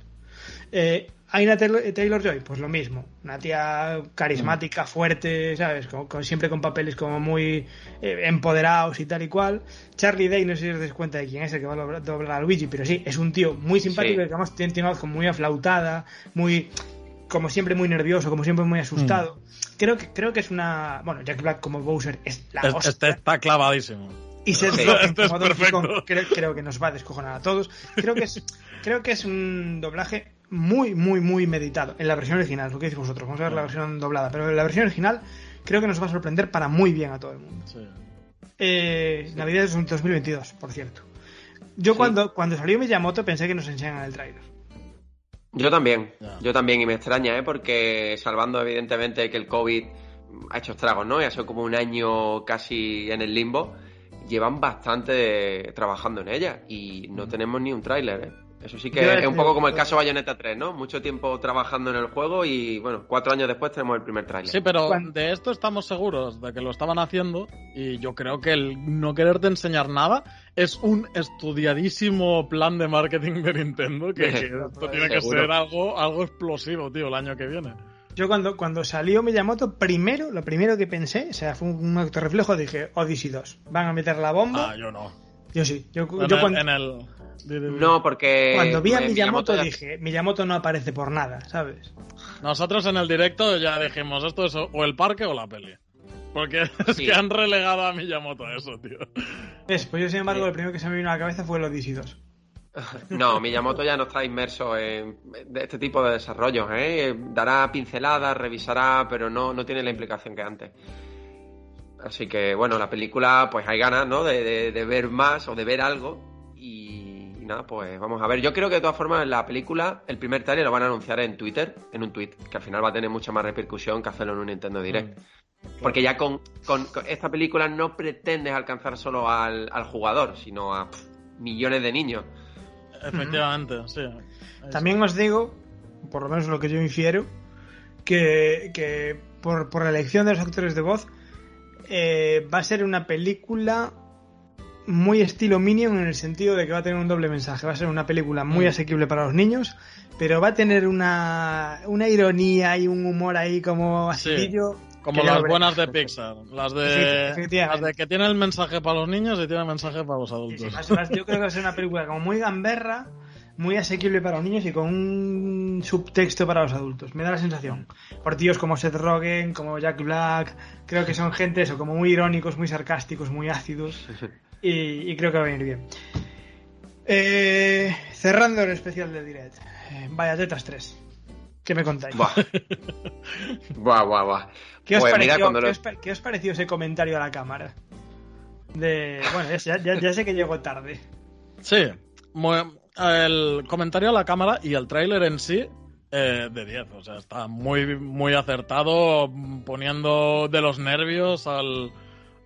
Eh, Aina Taylor Joy, pues lo mismo. Una tía carismática, fuerte, ¿sabes? siempre con papeles como muy eh, empoderados y tal y cual. Charlie Day, no sé si os dais cuenta de quién es el que va a doblar a Luigi, pero sí, es un tío muy simpático y que además tiene, una voz como muy aflautada, muy. como siempre muy nervioso, como siempre muy asustado. Mm. Creo, que, creo que es una. Bueno, Jack Black como Bowser es la Este está clavadísimo. Y Seth Rogen como creo, creo que nos va a descojonar a todos. Creo que es, creo que es un doblaje muy, muy, muy meditado. En la versión original, lo que decís vosotros. Vamos a ver la versión doblada. Pero en la versión original creo que nos va a sorprender para muy bien a todo el mundo. Eh, Navidad es 2022, por cierto. Yo cuando, cuando salió Miyamoto pensé que nos enseñan el trailer. Yo también, yo también, y me extraña, ¿eh? porque salvando evidentemente que el COVID ha hecho estragos, ¿no? Y ha sido como un año casi en el limbo, llevan bastante trabajando en ella y no mm. tenemos ni un tráiler, ¿eh? Eso sí que es un poco como el caso Bayonetta 3, ¿no? Mucho tiempo trabajando en el juego y, bueno, cuatro años después tenemos el primer tráiler. Sí, pero de esto estamos seguros, de que lo estaban haciendo y yo creo que el no quererte enseñar nada es un estudiadísimo plan de marketing de Nintendo que, esto tiene que ser algo, algo explosivo, tío, el año que viene. Yo cuando, cuando salió Miyamoto, primero, lo primero que pensé, o sea, fue un autorreflejo, dije, Odyssey 2, van a meter la bomba. Ah, yo no. Yo sí. Yo, en el no, porque. Cuando vi a Miyamoto, dije: Miyamoto no aparece por nada, ¿sabes? Nosotros en el directo ya dijimos: esto es o el parque o la peli. Porque es que han relegado a Miyamoto a eso, tío. Es, pues yo, sin embargo, el primero que se me vino a la cabeza fue el Odyssey 2. No, Miyamoto ya no está inmerso en este tipo de desarrollos, ¿eh? Dará pinceladas, revisará, pero no, no tiene la implicación que antes. Así que, bueno, la película, pues hay ganas, ¿no? de ver más o de ver algo y nada, pues vamos a ver. Yo creo que de todas formas la película, el primer trailer lo van a anunciar en Twitter, en un tweet, que al final va a tener mucha más repercusión que hacerlo en un Nintendo Direct. Mm. Porque ya con, esta película no pretendes alcanzar solo al, jugador, sino a millones de niños. Efectivamente, sí. También os digo, por lo menos lo que yo infiero, que, por, la elección de los actores de voz eh, va a ser una película muy estilo Minion en el sentido de que va a tener un doble mensaje. Va a ser una película muy mm. asequible para los niños, pero va a tener una, una ironía y un humor ahí como así. Como las buenas de Pixar, las de, las de que tiene el mensaje para los niños y tiene el mensaje para los adultos. yo creo que va a ser una película como muy gamberra, muy asequible para los niños y con un subtexto para los adultos. Me da la sensación. Por tíos como Seth Rogen, como Jack Black, creo que son gente eso, como muy irónicos, muy sarcásticos, muy ácidos. y, creo que va a venir bien. Eh, cerrando el especial de Direct. Eh, vaya tetas 3. ¿Qué me contáis? Buah, buah, buah. ¿Qué, os pues pareció, ¿qué, os, pareció, ese comentario a la cámara? De, bueno, ya, sé que llegó tarde. Sí, el comentario a la cámara y el tráiler en sí eh, de 10. O sea, está muy, muy acertado, poniendo de los nervios al,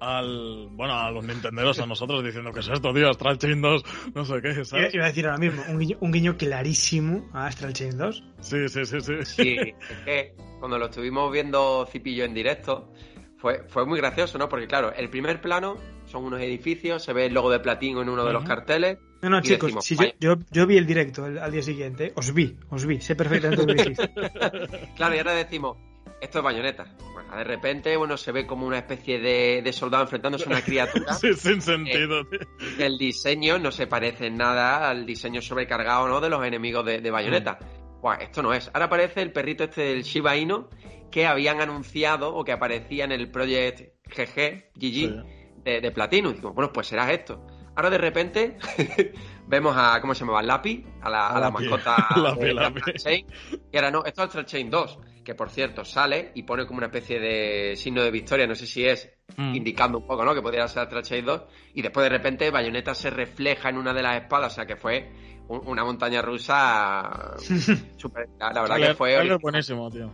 al bueno a los nintenderos a nosotros diciendo que es esto tío Astral Chain 2 no sé qué ¿sabes? iba a decir ahora mismo un guiño, un guiño clarísimo a Astral Chain 2 sí sí sí sí sí es que cuando lo estuvimos viendo Cipillo en directo fue, fue muy gracioso ¿no? porque claro el primer plano son unos edificios se ve el logo de Platino en uno de los carteles no, no, chicos, si yo, yo, vi el directo al día siguiente, os vi, os vi, sé perfectamente lo que dijiste. claro, y ahora decimos, esto es bayoneta. Bueno, de repente, bueno, se ve como una especie de, soldado enfrentándose a una criatura. sí, sin sentido. Eh, el diseño no se parece en nada al diseño sobrecargado, ¿no? De los enemigos de, bayoneta. Mm. esto no es. Ahora aparece el perrito este del Shiba Inu que habían anunciado o que aparecía en el Project GG, GG, de, de platino. Y digo, bueno, pues será esto. Ahora de repente vemos a, ¿cómo se llamaba? Lapi, a la, a la mascota Lapi, Lapi. Chain. Y ahora no, esto es Astral Chain 2, que por cierto sale y pone como una especie de signo de victoria, no sé si es Mm. indicando un poco, ¿no? Que podría ser Astral Chain 2. Y después de repente Bayonetta se refleja en una de las espadas, o sea que fue un- una montaña rusa súper... La, la verdad que fue... original. buenísimo, tío.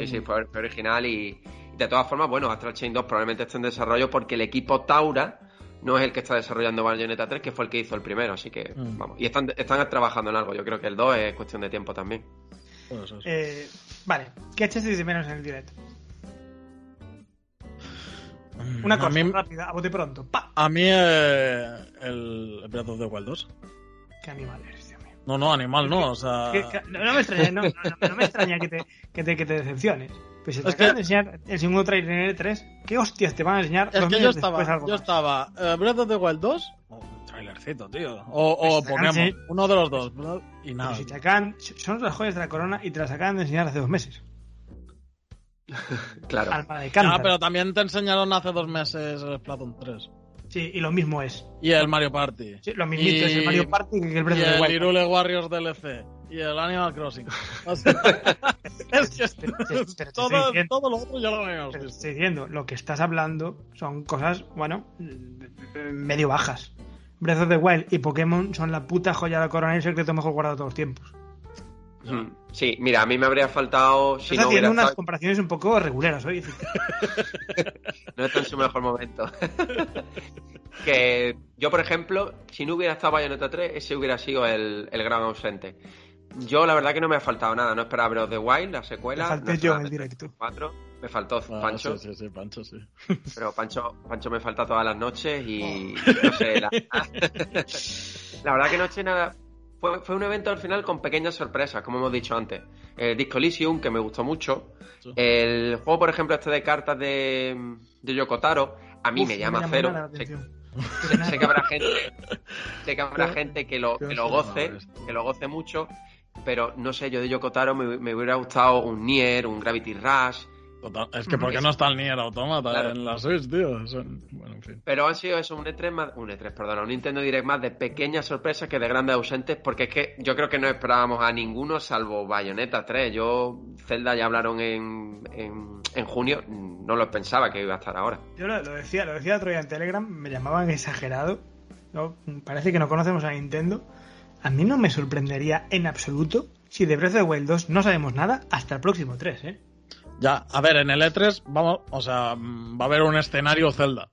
Sí, sí, fue, fue original y, y de todas formas, bueno, Astral Chain 2 probablemente esté en desarrollo porque el equipo Taura no es el que está desarrollando Bayonetta 3, que fue el que hizo el primero, así que Mm. vamos. Y están, están trabajando en algo, yo creo que el 2 es cuestión de tiempo también. Eso. Eh, vale, ¿qué echasteis de menos en el directo? Mm, Una a cosa mí, rápida, a bote pronto. ¡Pa! a mí eh, el Breath of the Wild 2. Qué animal eres, Dios mío. No, no, animal no, o sea... Que- que- no, no me extraña, no, no- no- me extraña que te, que te, que te decepciones. Pues si te Es acaban de enseñar el segundo trailer en E3, ¿qué hostias te van a enseñar? Es que yo estaba, yo estaba eh, Breath of the Wild 2, o un trailercito, tío, o, o Pues Pokémon, sí. uno de los dos, y Pero nada. si te acaban, son las joyas de la corona y te las acaban de enseñar hace dos meses. Claro. Alma de Ah, cántaro. pero también te enseñaron hace dos meses el Splatoon 3. Sí, y lo mismo es. Y el Mario Party. Sí, lo mismito es el Y- Mario Party que el Breath y of the el Wild. Irule Warriors DLC. Y el Animal Crossing. O sea, es que Pero- pero- todo, diciendo- todo lo otro ya lo habíamos visto. estoy diciendo, lo que estás hablando son cosas, bueno, medio bajas. Breath of the Wild y Pokémon son la puta joya de la corona y el secreto mejor guardado de todos los tiempos. Mm. Sí, mira, a mí me habría faltado si no haciendo unas estado- comparaciones un poco reguleras hoy. no está en su mejor momento. que yo, por ejemplo, si no hubiera estado Bayonetta 3, ese hubiera sido el, el gran ausente. Yo, la verdad que no me ha faltado nada. No esperaba Breath of the Wild, la secuela. Me falté no yo en el directo. 4. Me faltó Ah, Pancho, Sí, sí, sí, Pancho, sí. pero Pancho, Pancho me falta todas las noches y no sé, la, la verdad que noche nada. Fue, fue un evento al final con pequeñas sorpresas, como hemos dicho antes. El Disco Elysium, que me gustó mucho. Sí. El juego, por ejemplo, este de cartas de, de Yokotaro, a mí Uf, me no llama llama cero. la Sé, atención. sé- sé que habrá gente, sé que habrá gente que lo, que lo goce, que lo goce mucho, pero no sé, yo de Yokotaro me, me hubiera gustado un Nier, un Gravity Rush, Total, es que ¿por qué no está el Nier Automata Claro. en la Switch, tío? Son- Bueno, en fin. Pero han sido eso, un E3 más, un E3, perdona, un Nintendo Direct más de pequeñas sorpresas que de grandes ausentes, porque es que yo creo que no esperábamos a ninguno salvo Bayonetta 3. Yo, Zelda ya hablaron en, en, en junio, no lo pensaba que iba a estar ahora. Yo lo, lo decía, lo decía otro día en Telegram, me llamaban exagerado. ¿no? Parece que no conocemos a Nintendo. A mí no me sorprendería en absoluto si de Breath of the Wild 2 no sabemos nada hasta el próximo 3, ¿eh? Ya, a ver, en el E3 vamos, o sea, mm, va a haber un escenario Zelda.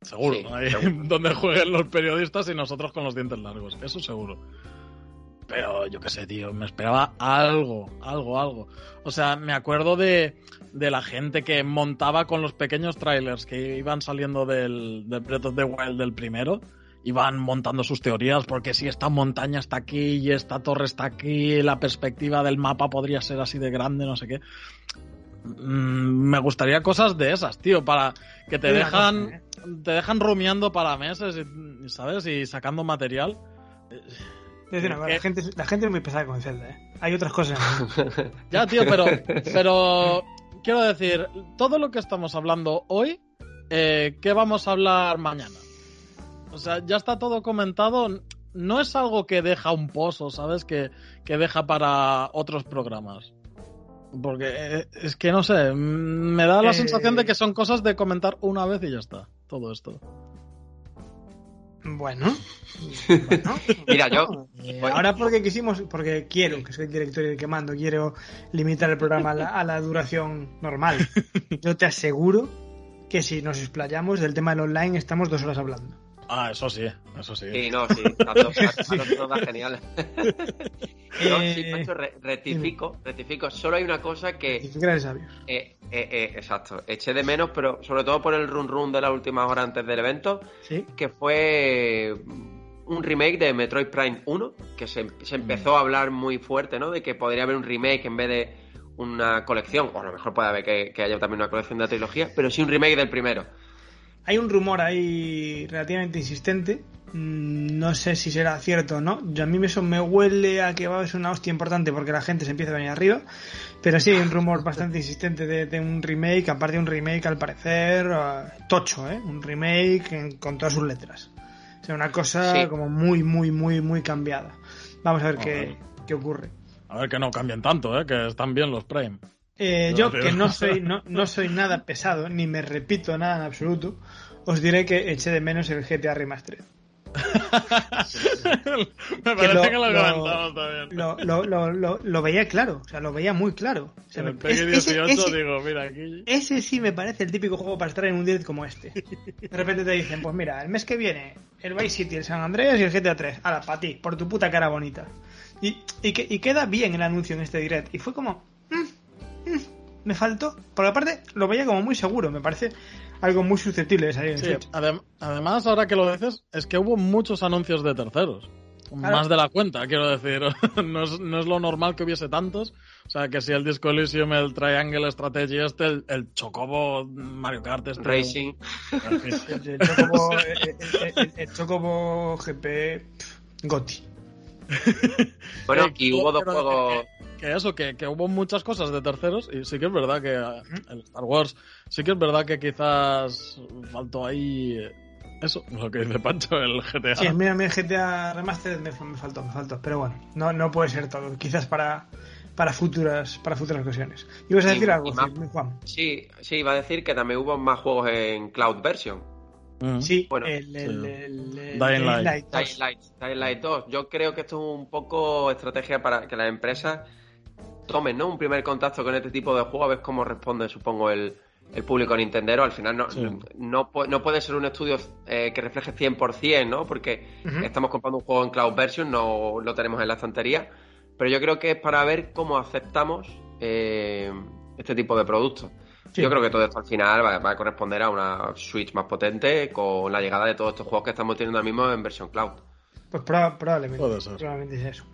Seguro, Sí, ahí, seguro. donde jueguen los periodistas y nosotros con los dientes largos. Eso seguro. Pero yo qué sé, tío, me esperaba algo, algo, algo. O sea, me acuerdo de, de la gente que montaba con los pequeños trailers que iban saliendo del, del Breath of the Wild del primero. Iban montando sus teorías, porque si esta montaña está aquí y esta torre está aquí, la perspectiva del mapa podría ser así de grande, no sé qué. Mm, me gustaría cosas de esas, tío, para que te dejan, cosa, ¿eh? te dejan rumiando para meses, y- ¿sabes? Y sacando material. Decir, ¿Qué? la, gente, la gente es muy pesada con Zelda, ¿eh? Hay otras cosas. Ya, tío, pero, pero quiero decir, todo lo que estamos hablando hoy, eh, ¿qué vamos a hablar mañana? O sea, ya está todo comentado. No es algo que deja un pozo, ¿sabes? Que, que deja para otros programas. Porque eh, es que no sé, me da la Eh, sensación de que son cosas de comentar una vez y ya está. Todo esto. Bueno. bueno. Mira, yo- Eh, ahora porque quisimos, porque quiero, que soy el director y el que mando, quiero limitar el programa a la, a la duración normal. Yo te aseguro que si nos explayamos del tema del online estamos dos horas hablando. Ah, eso sí, eso sí. Sí, no, sí, las dos, las dos todas geniales. No, sí, Eh, Pancho, re- rectifico, rectifico. Solo hay una cosa que, eh, eh, eh, exacto, eché de menos, pero sobre todo por el run run de las últimas horas antes del evento, Sí. que fue un remake de Metroid Prime 1, que se, se empezó a hablar muy fuerte, ¿no? De que podría haber un remake en vez de una colección, o a lo mejor puede haber que, que haya también una colección de la trilogía, pero sí un remake del primero. Hay un rumor ahí relativamente insistente Mm, no sé si será cierto o no. Yo, a mí eso me huele a que va a ser una hostia importante porque la gente se empieza a venir arriba. Pero sí, hay un rumor bastante insistente de, un remake, aparte de un remake al parecer uh, tocho, ¿eh? Un remake con todas sus letras. O sea, una cosa como muy, muy, muy, muy cambiada. Vamos a ver qué, qué, ocurre. A ver que no cambien tanto, ¿eh? Que están bien los Prime. Eh, yo, que no soy, no, no soy nada pesado, ni me repito nada en absoluto, os diré que eché de menos el GTA Remastered. Me parece que lo, comentamos también. Lo, veía claro, o sea, lo veía muy claro. ese, sí me parece el típico juego para estar en un direct como este. De repente te dicen, pues mira, el mes que viene, el Vice City, el San Andreas y el GTA 3. Ahora, para ti, por tu puta cara bonita. Y, y, que, y queda bien el anuncio en este direct. Y fue como... Mm, me faltó. Por aparte, lo veía como muy seguro, me parece algo muy susceptible de salir en además, ahora que lo dices, es que hubo muchos anuncios de terceros. Más de la cuenta, quiero decir. no, es, no, es, lo normal que hubiese tantos. O sea, que si el Disco Elysium, el Triangle Strategy este, el, el Chocobo Mario Kart este... Racing. el, Chocobo, el, Chocobo GP Gotti. Bueno, y hubo dos juegos que eso, que, que, hubo muchas cosas de terceros y sí que es verdad que el Star Wars, sí que es verdad que quizás faltó ahí eh, eso, lo que dice Pancho, el GTA. Sí, mira, el GTA Remastered me, faltó, me faltó, pero bueno, no, no puede ser todo, quizás para para futuras para futuras ocasiones. ¿Ibas a decir algo, Juan? Sí, sí, iba a decir que también hubo más juegos en cloud version. Sí, bueno, el, Dying, Light. Dying Light. Dying Light 2. Yo creo que esto es un poco estrategia para que las empresas tomen ¿no? un primer contacto con este tipo de juego, a ver cómo responde, supongo, el, el público nintendero. Al final no, no, no, puede ser un estudio eh, que refleje 100%, ¿no? Porque estamos comprando un juego en cloud version, no lo tenemos en la estantería. Pero yo creo que es para ver cómo aceptamos eh, este tipo de productos. Yo creo que todo esto al final va, a corresponder a una Switch más potente con la llegada de todos estos juegos que estamos teniendo ahora mismo en versión cloud. Pues probablemente, probablemente es eso.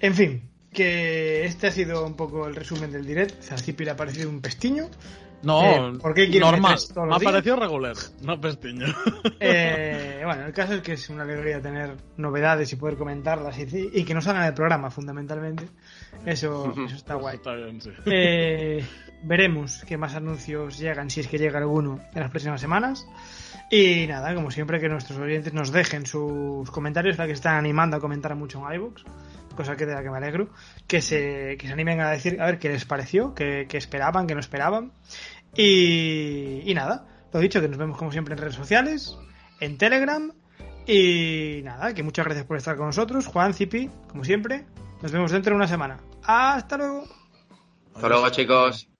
En fin, que este ha sido un poco el resumen del direct. Zazipi le ha parecido un pestiño. No, eh, ¿por qué normal. Me ha parecido regular, no pestiño. Eh, bueno, el caso es que es una alegría tener novedades y poder comentarlas y, que nos hagan el programa, fundamentalmente. Eso, eso está guay. Está bien, sí. Eh, veremos qué más anuncios llegan, si es que llega alguno, en las próximas semanas. Y nada, como siempre, que nuestros oyentes nos dejen sus comentarios, para que están animando a comentar mucho en iBooks cosa que de la que me alegro, que se, que se animen a decir a ver qué les pareció, qué, esperaban, qué no esperaban. Y, y nada, lo dicho, que nos vemos como siempre en redes sociales, en Telegram. Y nada, que muchas gracias por estar con nosotros, Juan, Zipi, como siempre. Nos vemos dentro de una semana. Hasta luego. Hasta luego, chicos.